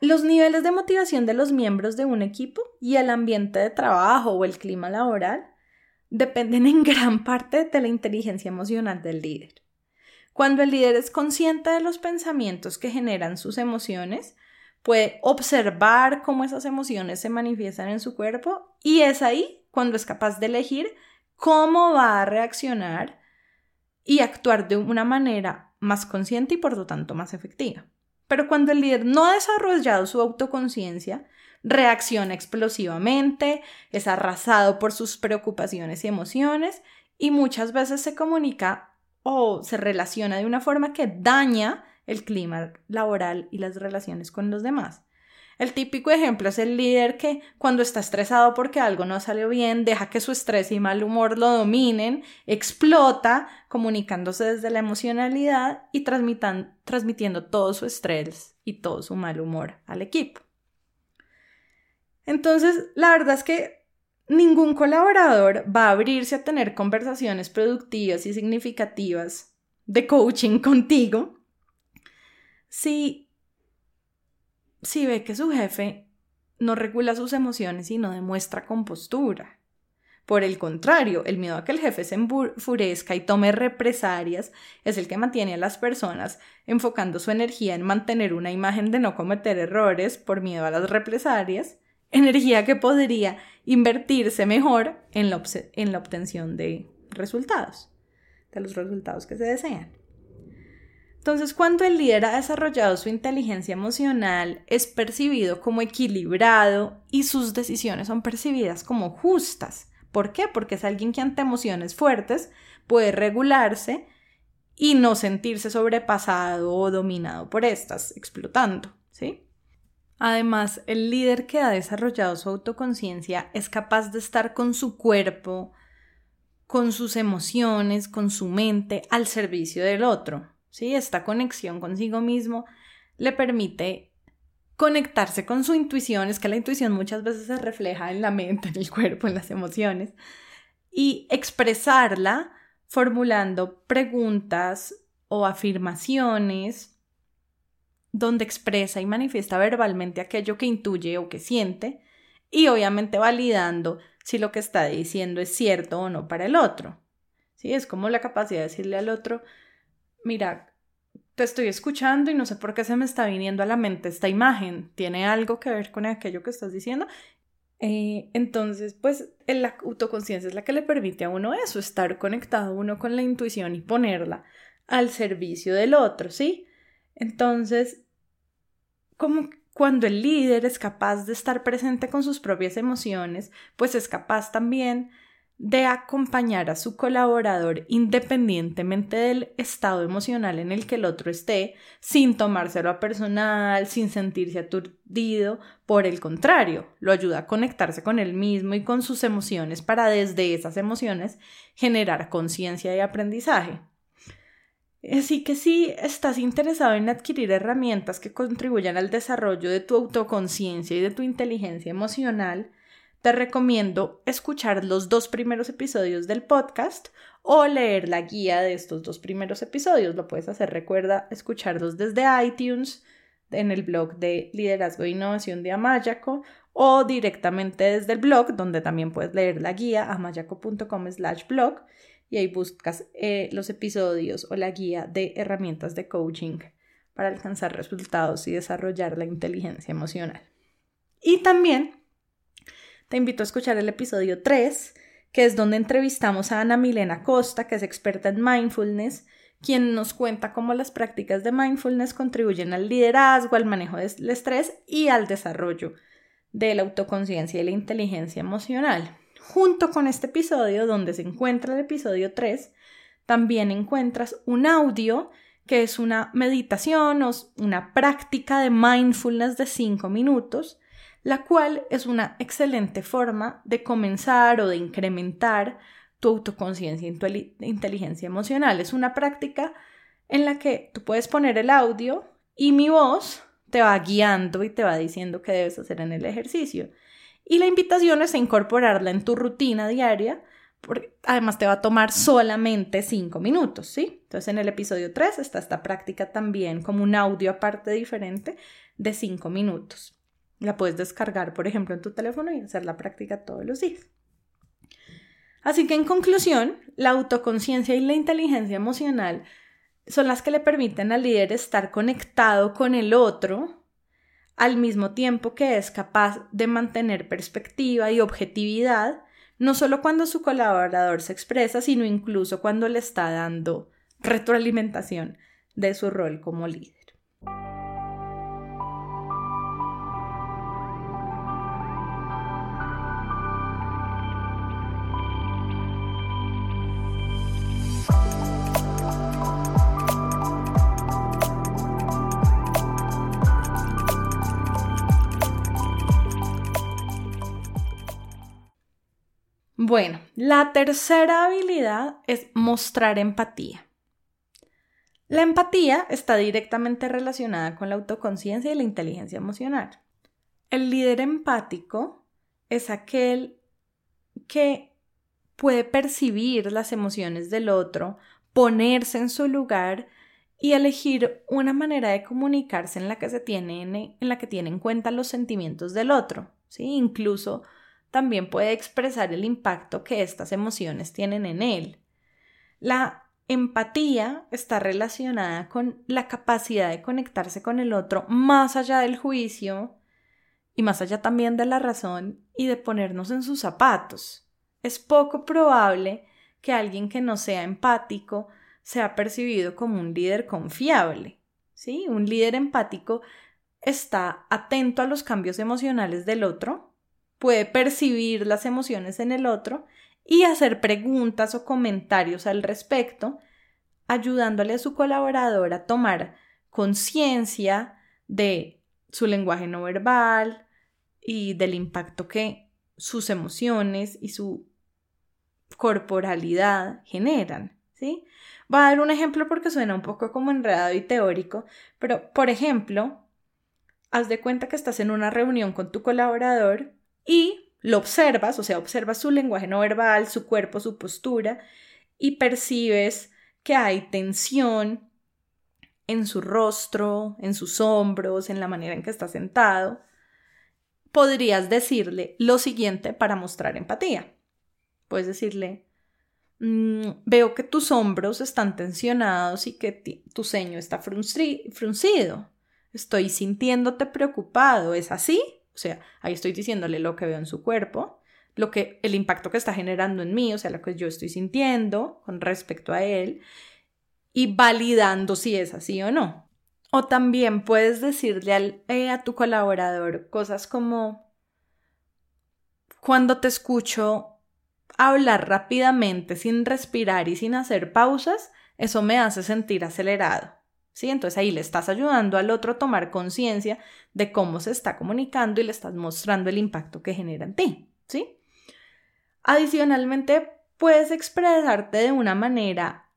los niveles de motivación de los miembros de un equipo y el ambiente de trabajo o el clima laboral dependen en gran parte de la inteligencia emocional del líder. Cuando el líder es consciente de los pensamientos que generan sus emociones, puede observar cómo esas emociones se manifiestan en su cuerpo y es ahí cuando es capaz de elegir cómo va a reaccionar y actuar de una manera más consciente y por lo tanto más efectiva. Pero cuando el líder no ha desarrollado su autoconciencia, reacciona explosivamente, es arrasado por sus preocupaciones y emociones y muchas veces se comunica o se relaciona de una forma que daña el clima laboral y las relaciones con los demás. El típico ejemplo es el líder que cuando está estresado porque algo no salió bien, deja que su estrés y mal humor lo dominen, explota, comunicándose desde la emocionalidad y transmitiendo todo su estrés y todo su mal humor al equipo. Entonces, la verdad es que ningún colaborador va a abrirse a tener conversaciones productivas y significativas de coaching contigo si si ve que su jefe no regula sus emociones y no demuestra compostura. Por el contrario, el miedo a que el jefe se enfurezca y tome represalias es el que mantiene a las personas enfocando su energía en mantener una imagen de no cometer errores por miedo a las represalias, energía que podría invertirse mejor en la, en la obtención de resultados, de los resultados que se desean. Entonces, cuando el líder ha desarrollado su inteligencia emocional, es percibido como equilibrado y sus decisiones son percibidas como justas. ¿Por qué? Porque es alguien que ante emociones fuertes puede regularse y no sentirse sobrepasado o dominado por estas, explotando, ¿sí? Además, el líder que ha desarrollado su autoconciencia es capaz de estar con su cuerpo, con sus emociones, con su mente al servicio del otro. Esta conexión consigo mismo le permite conectarse con su intuición, es que la intuición muchas veces se refleja en la mente, en el cuerpo, en las emociones, y expresarla formulando preguntas o afirmaciones donde expresa y manifiesta verbalmente aquello que intuye o que siente y obviamente validando si lo que está diciendo es cierto o no para el otro. ¿Sí? Es como la capacidad de decirle al otro, mira, te estoy escuchando y no sé por qué se me está viniendo a la mente esta imagen. ¿Tiene algo que ver con aquello que estás diciendo? Eh, entonces, pues la autoconciencia es la que le permite a uno eso, estar conectado uno con la intuición y ponerla al servicio del otro, ¿sí? Entonces, como cuando el líder es capaz de estar presente con sus propias emociones, pues es capaz también de acompañar a su colaborador independientemente del estado emocional en el que el otro esté, sin tomárselo a personal, sin sentirse aturdido, por el contrario, lo ayuda a conectarse con él mismo y con sus emociones para desde esas emociones generar conciencia y aprendizaje. Así que si estás interesado en adquirir herramientas que contribuyan al desarrollo de tu autoconciencia y de tu inteligencia emocional, te recomiendo escuchar los dos primeros episodios del podcast o leer la guía de estos dos primeros episodios. Lo puedes hacer, recuerda escucharlos desde iTunes, en el blog de Liderazgo e Innovación de Amayaco o directamente desde el blog, donde también puedes leer la guía amayaco.com slash blog y ahí buscas eh, los episodios o la guía de herramientas de coaching para alcanzar resultados y desarrollar la inteligencia emocional. Y también te invito a escuchar el episodio 3, que es donde entrevistamos a Ana Milena Costa, que es experta en mindfulness, quien nos cuenta cómo las prácticas de mindfulness contribuyen al liderazgo, al manejo del estrés y al desarrollo de la autoconciencia y la inteligencia emocional. Junto con este episodio, donde se encuentra el episodio 3, también encuentras un audio que es una meditación o una práctica de mindfulness de 5 minutos la cual es una excelente forma de comenzar o de incrementar tu autoconciencia y tu inteligencia emocional. Es una práctica en la que tú puedes poner el audio y mi voz te va guiando y te va diciendo qué debes hacer en el ejercicio. Y la invitación es a incorporarla en tu rutina diaria, porque además te va a tomar solamente cinco minutos, ¿sí? Entonces en el episodio 3 está esta práctica también como un audio aparte diferente de cinco minutos. La puedes descargar, por ejemplo, en tu teléfono y hacer la práctica todos los días. Así que en conclusión, la autoconciencia y la inteligencia emocional son las que le permiten al líder estar conectado con el otro al mismo tiempo que es capaz de mantener perspectiva y objetividad, no solo cuando su colaborador se expresa, sino incluso cuando le está dando retroalimentación de su rol como líder. La tercera habilidad es mostrar empatía. La empatía está directamente relacionada con la autoconciencia y la inteligencia emocional. El líder empático es aquel que puede percibir las emociones del otro, ponerse en su lugar y elegir una manera de comunicarse en la que se tiene en la que tiene en cuenta los sentimientos del otro, ¿sí? Incluso también puede expresar el impacto que estas emociones tienen en él. La empatía está relacionada con la capacidad de conectarse con el otro más allá del juicio y más allá también de la razón y de ponernos en sus zapatos. Es poco probable que alguien que no sea empático sea percibido como un líder confiable. ¿sí? Un líder empático está atento a los cambios emocionales del otro, puede percibir las emociones en el otro y hacer preguntas o comentarios al respecto, ayudándole a su colaborador a tomar conciencia de su lenguaje no verbal y del impacto que sus emociones y su corporalidad generan, ¿sí? Voy a dar un ejemplo porque suena un poco como enredado y teórico, pero por ejemplo, haz de cuenta que estás en una reunión con tu colaborador y lo observas, o sea, observas su lenguaje no verbal, su cuerpo, su postura y percibes que hay tensión en su rostro, en sus hombros, en la manera en que está sentado. Podrías decirle lo siguiente para mostrar empatía. Puedes decirle, Mm, veo que tus hombros están tensionados y que tu ceño está fruncido. Estoy sintiéndote preocupado. ¿Es así? O sea, ahí estoy diciéndole lo que veo en su cuerpo, lo que el impacto que está generando en mí, o sea, lo que yo estoy sintiendo con respecto a él y validando si es así o no. O también puedes decirle eh, a tu colaborador cosas como cuando te escucho hablar rápidamente sin respirar y sin hacer pausas, eso me hace sentir acelerado. ¿Sí? Entonces ahí le estás ayudando al otro a tomar conciencia de cómo se está comunicando y le estás mostrando el impacto que genera en ti. ¿Sí? Adicionalmente, puedes expresarte de una manera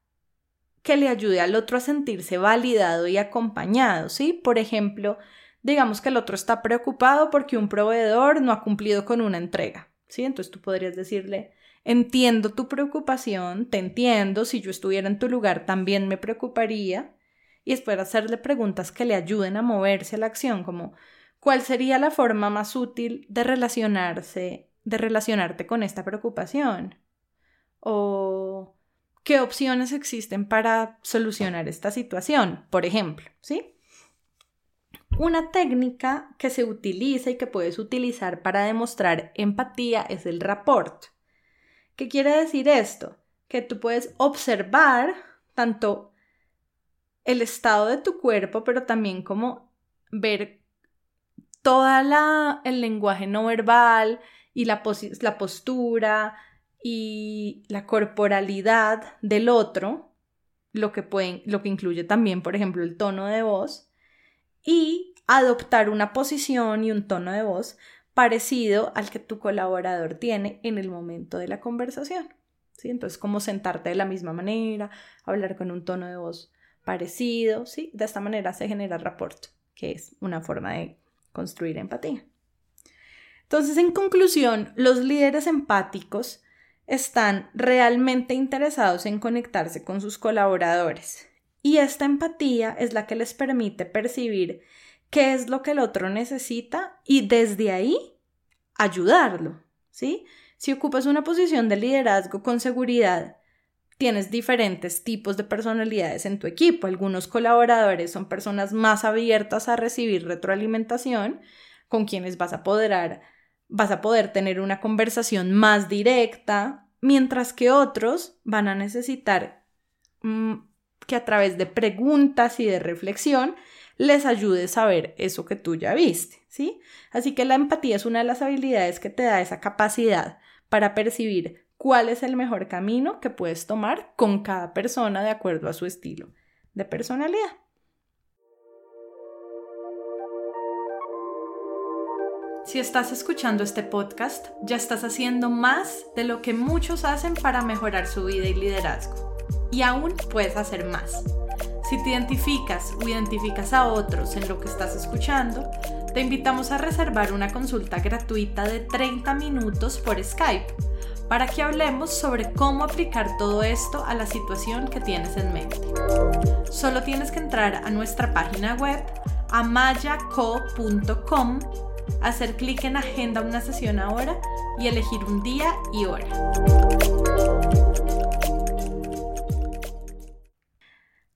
que le ayude al otro a sentirse validado y acompañado, ¿sí? Por ejemplo, digamos que el otro está preocupado porque un proveedor no ha cumplido con una entrega, ¿sí? Entonces tú podrías decirle, Entiendo tu preocupación, te entiendo, si yo estuviera en tu lugar también me preocuparía. Y espero hacerle preguntas que le ayuden a moverse a la acción, como ¿cuál sería la forma más útil de relacionarse, de relacionarte con esta preocupación? O ¿qué opciones existen para solucionar esta situación? Por ejemplo, ¿sí? Una técnica que se utiliza y que puedes utilizar para demostrar empatía es el rapport. ¿Qué quiere decir esto? Que tú puedes observar tanto el estado de tu cuerpo, pero también como ver toda la el lenguaje no verbal y la, la postura y la corporalidad del otro, lo que, pueden, lo que incluye también, por ejemplo, el tono de voz, y adoptar una posición y un tono de voz parecido al que tu colaborador tiene en el momento de la conversación. ¿sí? Entonces, como sentarte de la misma manera, hablar con un tono de voz parecido, ¿sí? De esta manera se genera rapport, que es una forma de construir empatía. Entonces, en conclusión, los líderes empáticos están realmente interesados en conectarse con sus colaboradores y esta empatía es la que les permite percibir qué es lo que el otro necesita y desde ahí ayudarlo, ¿sí? Si ocupas una posición de liderazgo con seguridad, tienes diferentes tipos de personalidades en tu equipo. Algunos colaboradores son personas más abiertas a recibir retroalimentación, con quienes vas a poder, vas a poder tener una conversación más directa, mientras que otros van a necesitar mm, que a través de preguntas y de reflexión les ayude a saber eso que tú ya viste, ¿sí? Así que la empatía es una de las habilidades que te da esa capacidad para percibir cuál es el mejor camino que puedes tomar con cada persona de acuerdo a su estilo de personalidad. Si estás escuchando este podcast, ya estás haciendo más de lo que muchos hacen para mejorar su vida y liderazgo. Y aún puedes hacer más. Si te identificas o identificas a otros en lo que estás escuchando, te invitamos a reservar una consulta gratuita de 30 minutos por Skype para que hablemos sobre cómo aplicar todo esto a la situación que tienes en mente. Solo tienes que entrar a nuestra página web amayaco.com, hacer clic en Agenda una sesión ahora y elegir un día y hora.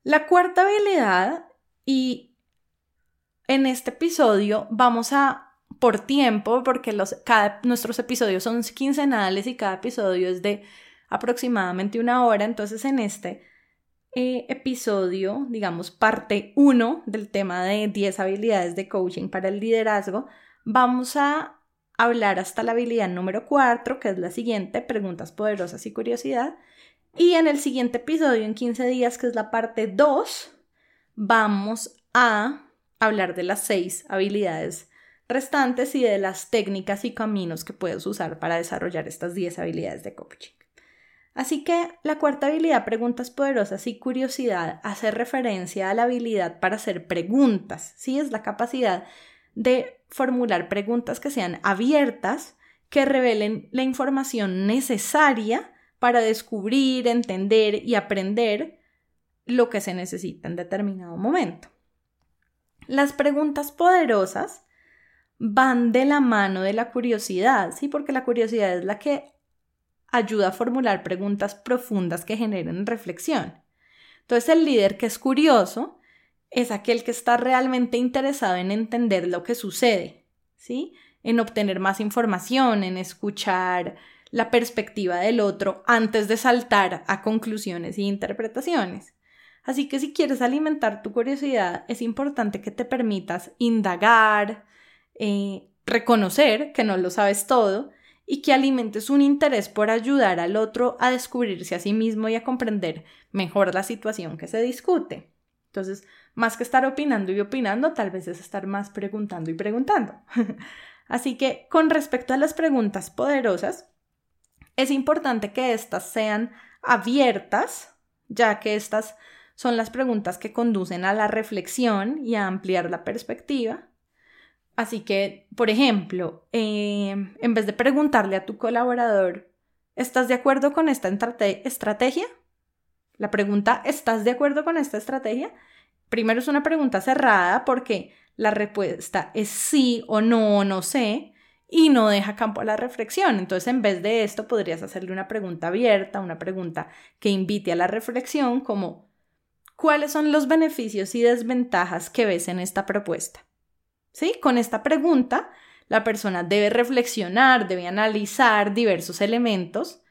La cuarta habilidad, y en este episodio vamos a por tiempo, porque los, cada, nuestros episodios son quincenales y cada episodio es de aproximadamente una hora. Entonces, en este eh, episodio, digamos, parte 1 del tema de 10 habilidades de coaching para el liderazgo, vamos a hablar hasta la habilidad número 4, que es la siguiente, preguntas poderosas y curiosidad. Y en el siguiente episodio, en 15 días, que es la parte 2, vamos a hablar de las 6 habilidades restantes y de las técnicas y caminos que puedes usar para desarrollar estas 10 habilidades de coaching. Así que la cuarta habilidad, preguntas poderosas y curiosidad, hace referencia a la habilidad para hacer preguntas, ¿sí? Es la capacidad de formular preguntas que sean abiertas, que revelen la información necesaria para descubrir, entender y aprender lo que se necesita en determinado momento. Las preguntas poderosas van de la mano de la curiosidad, ¿sí? Porque la curiosidad es la que ayuda a formular preguntas profundas que generen reflexión. Entonces el líder que es curioso es aquel que está realmente interesado en entender lo que sucede, ¿sí? En obtener más información, en escuchar la perspectiva del otro antes de saltar a conclusiones e interpretaciones. Así que si quieres alimentar tu curiosidad, es importante que te permitas indagar, eh, reconocer que no lo sabes todo y que alimentes un interés por ayudar al otro a descubrirse a sí mismo y a comprender mejor la situación que se discute. Entonces, más que estar opinando y opinando, tal vez es estar más preguntando y preguntando. <laughs> Así que, con respecto a las preguntas poderosas, es importante que éstas sean abiertas, ya que estas son las preguntas que conducen a la reflexión y a ampliar la perspectiva. Así que, por ejemplo, em, en vez de preguntarle a tu colaborador, ¿estás de acuerdo con esta estrategia? La pregunta, ¿estás de acuerdo con esta estrategia? Primero es una pregunta cerrada porque la respuesta es sí o no o no sé y no deja campo a la reflexión. Entonces, en vez de esto, podrías hacerle una pregunta abierta, una pregunta que invite a la reflexión como ¿cuáles son los beneficios y desventajas que ves en esta propuesta? ¿Sí? Con esta pregunta, la persona debe reflexionar, debe analizar diversos elementos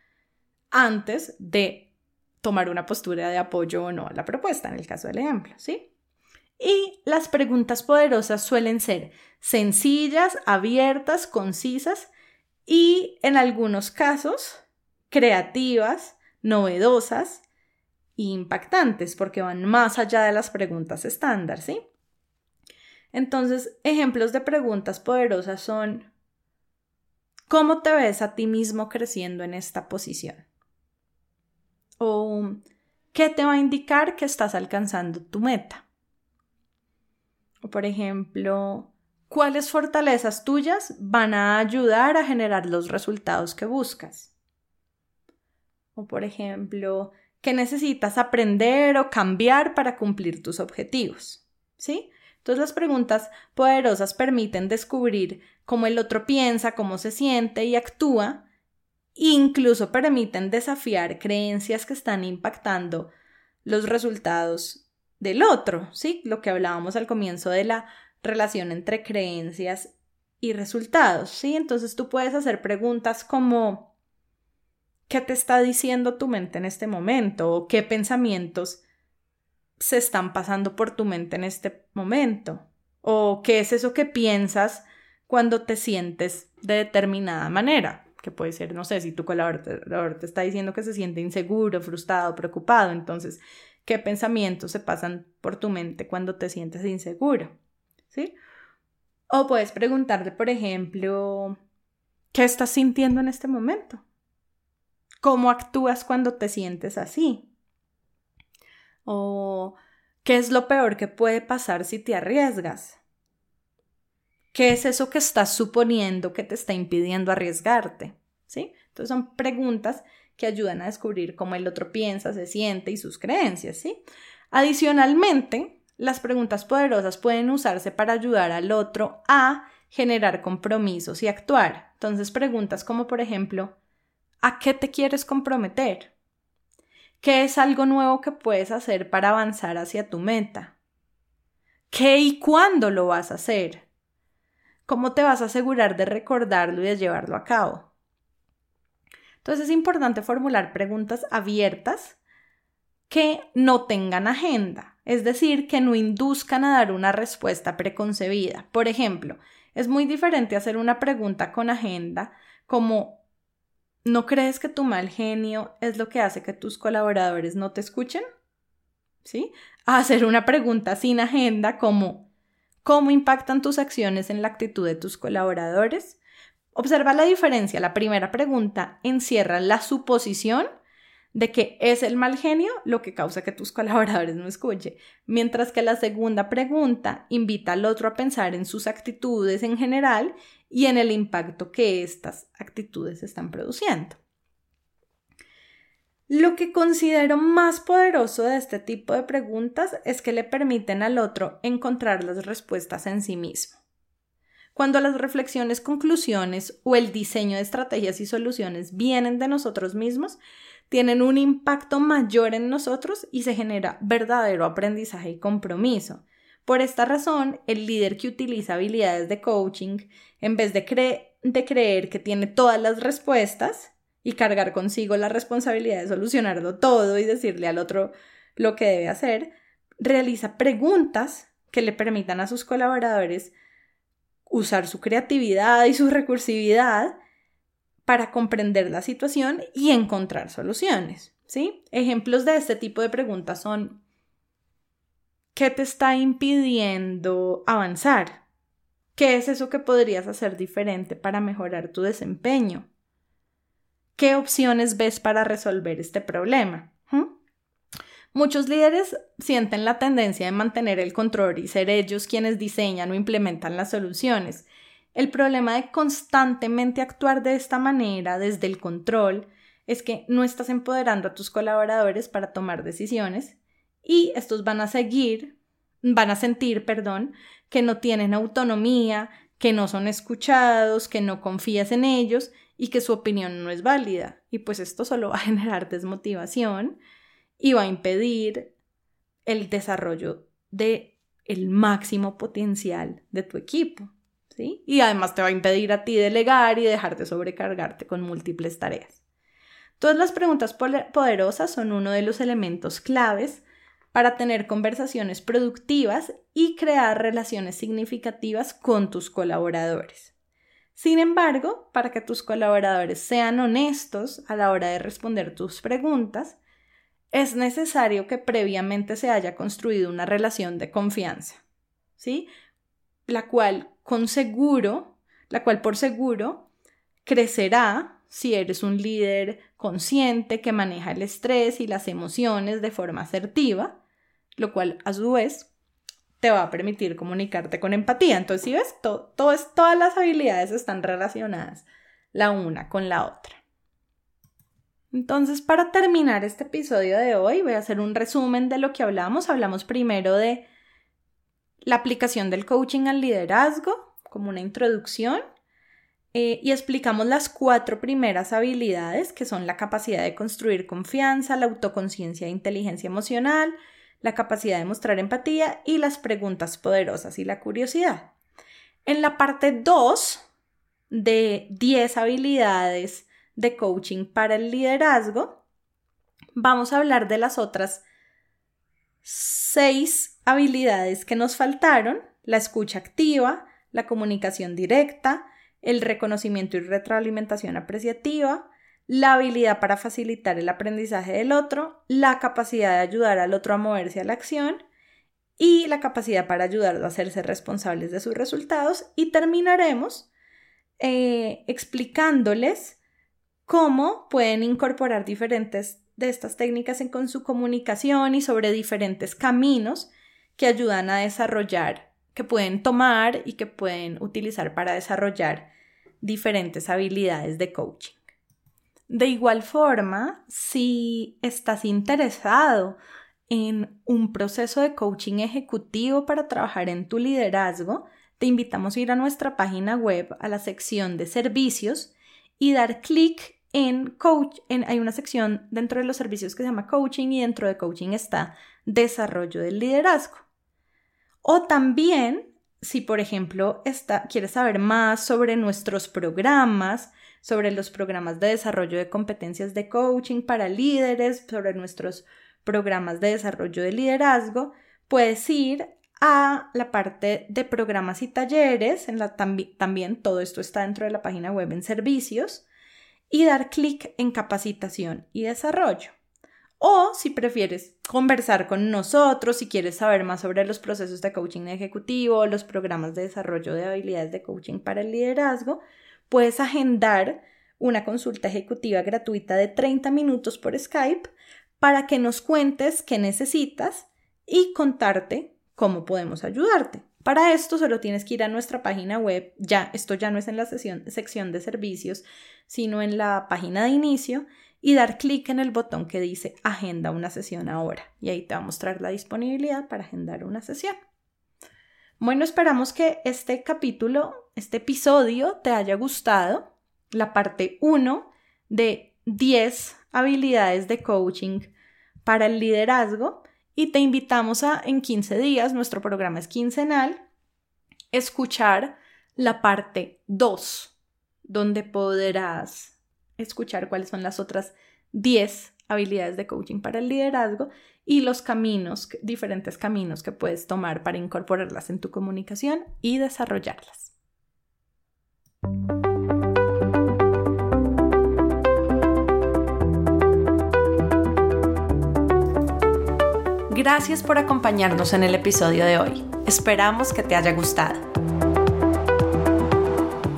antes de tomar una postura de apoyo o no a la propuesta, en el caso del ejemplo, ¿sí? Y las preguntas poderosas suelen ser sencillas, abiertas, concisas y en algunos casos creativas, novedosas e impactantes porque van más allá de las preguntas estándar, ¿sí? Entonces, ejemplos de preguntas poderosas son, ¿cómo te ves a ti mismo creciendo en esta posición? O, ¿qué te va a indicar que estás alcanzando tu meta? O, por ejemplo, ¿cuáles fortalezas tuyas van a ayudar a generar los resultados que buscas? O, por ejemplo, ¿qué necesitas aprender o cambiar para cumplir tus objetivos? ¿Sí? Entonces las preguntas poderosas permiten descubrir cómo el otro piensa, cómo se siente y actúa, incluso permiten desafiar creencias que están impactando los resultados del otro, ¿sí? Lo que hablábamos al comienzo de la relación entre creencias y resultados, ¿sí? Entonces tú puedes hacer preguntas como ¿qué te está diciendo tu mente en este momento? ¿O qué pensamientos se están pasando por tu mente en este momento? ¿O qué es eso que piensas cuando te sientes de determinada manera? Que puede ser, no sé, si tu colaborador te, está diciendo que se siente inseguro, frustrado, preocupado, entonces, ¿qué pensamientos se pasan por tu mente cuando te sientes inseguro? ¿Sí? O puedes preguntarte, por ejemplo, ¿qué estás sintiendo en este momento? ¿Cómo actúas cuando te sientes así? O ¿qué es lo peor que puede pasar si te arriesgas? ¿Qué es eso que estás suponiendo que te está impidiendo arriesgarte? ¿Sí? Entonces son preguntas que ayudan a descubrir cómo el otro piensa, se siente y sus creencias, ¿sí? Adicionalmente, las preguntas poderosas pueden usarse para ayudar al otro a generar compromisos y actuar. Entonces, preguntas como, por ejemplo, ¿a qué te quieres comprometer? ¿Qué es algo nuevo que puedes hacer para avanzar hacia tu meta? ¿Qué y cuándo lo vas a hacer? ¿Cómo te vas a asegurar de recordarlo y de llevarlo a cabo? Entonces es importante formular preguntas abiertas que no tengan agenda, es decir, que no induzcan a dar una respuesta preconcebida. Por ejemplo, es muy diferente hacer una pregunta con agenda como ¿no crees que tu mal genio es lo que hace que tus colaboradores no te escuchen? ¿Sí? A hacer una pregunta sin agenda como ¿cómo impactan tus acciones en la actitud de tus colaboradores? Observa la diferencia. La primera pregunta encierra la suposición de que es el mal genio lo que causa que tus <laughs> colaboradores no escuchen, mientras que la segunda pregunta invita al otro a pensar en sus actitudes en general y en el impacto que estas actitudes están produciendo. Lo que considero más poderoso de este tipo de preguntas es que le permiten al otro encontrar las respuestas en sí mismo. Cuando las reflexiones, conclusiones o el diseño de estrategias y soluciones vienen de nosotros mismos, tienen un impacto mayor en nosotros y se genera verdadero aprendizaje y compromiso. Por esta razón, el líder que utiliza habilidades de coaching, en vez de, creer que tiene todas las respuestas y cargar consigo la responsabilidad de solucionarlo todo y decirle al otro lo que debe hacer, realiza preguntas que le permitan a sus colaboradores usar su creatividad y su recursividad para comprender la situación y encontrar soluciones. ¿sí? Ejemplos de este tipo de preguntas son ¿qué te está impidiendo avanzar? ¿Qué es eso que podrías hacer diferente para mejorar tu desempeño? ¿Qué opciones ves para resolver este problema? Muchos líderes sienten la tendencia de mantener el control y ser ellos quienes diseñan o implementan las soluciones. El problema de constantemente actuar de esta manera desde el control es que no estás empoderando a tus colaboradores para tomar decisiones y estos van a seguir, van a sentir, perdón, que no tienen autonomía, que no son escuchados, que no confías en ellos y que su opinión no es válida. Y pues esto solo va a <laughs> generar desmotivación y va a impedir el desarrollo de el máximo potencial de tu equipo, Y además te va a impedir a ti delegar y dejarte sobrecargarte con múltiples tareas. Todas las preguntas poderosas son uno de los elementos claves para tener conversaciones productivas y crear relaciones significativas con tus colaboradores. Sin embargo, para que tus colaboradores sean honestos a la hora de responder tus preguntas, es necesario que previamente se haya construido una relación de confianza, ¿sí? La cual con seguro, la cual por seguro crecerá si eres un líder consciente que maneja el estrés y las emociones de forma asertiva, lo cual a su vez te va a permitir comunicarte con empatía. Entonces, si ves, todas las habilidades están relacionadas la una con la otra. Entonces, para terminar este episodio de hoy, voy a hacer un resumen de lo que hablamos. Hablamos primero de la aplicación del coaching al liderazgo, como una introducción, eh, y explicamos las cuatro primeras habilidades, que son la capacidad de construir confianza, la autoconciencia e inteligencia emocional, la capacidad de mostrar empatía y las preguntas poderosas y la curiosidad. En la parte 2 de 10 habilidades de coaching para el liderazgo, vamos a hablar de las otras seis habilidades que nos faltaron, la escucha activa, la comunicación directa, el reconocimiento y retroalimentación apreciativa, la habilidad para facilitar el aprendizaje del otro, la capacidad de ayudar al otro a moverse a la acción y la capacidad para ayudarlos a hacerse responsables de sus resultados. Y terminaremos eh, explicándoles cómo pueden incorporar diferentes de estas técnicas en, con su comunicación y sobre diferentes caminos que ayudan a desarrollar, que pueden tomar y que pueden utilizar para desarrollar diferentes habilidades de coaching. De igual forma, si estás interesado en un proceso de coaching ejecutivo para trabajar en tu liderazgo, te invitamos a ir a nuestra página web, a la sección de servicios y dar clic en coach, hay una sección dentro de los servicios que se llama coaching y dentro de coaching está desarrollo del liderazgo. O también, si por ejemplo está, quieres saber más sobre nuestros programas, sobre los programas de desarrollo de competencias de coaching para líderes, sobre nuestros programas de desarrollo de liderazgo, puedes ir a la parte de programas y talleres, en la, también todo esto está dentro de la página web en servicios, y dar clic en capacitación y desarrollo. O si prefieres conversar con nosotros, si quieres saber más sobre los procesos de coaching ejecutivo, los programas de desarrollo de habilidades de coaching para el liderazgo, puedes agendar una consulta ejecutiva gratuita de 30 minutos por Skype para que nos cuentes qué necesitas y contarte cómo podemos ayudarte. Para esto solo tienes que ir a nuestra página web, ya esto ya no es en la sección de servicios, sino en la página de inicio y dar clic en el botón que dice Agenda una sesión ahora. Y ahí te va a mostrar la disponibilidad para agendar una sesión. Bueno, esperamos que este capítulo, este episodio te haya gustado. La parte 1 de 10 habilidades de coaching para el liderazgo y te invitamos a en 15 días, nuestro programa es quincenal, escuchar la parte 2 donde podrás escuchar cuáles son las otras 10 habilidades de coaching para el liderazgo y los caminos, diferentes caminos que puedes tomar para incorporarlas en tu comunicación y desarrollarlas. Gracias por acompañarnos en el episodio de hoy. Esperamos que te haya gustado.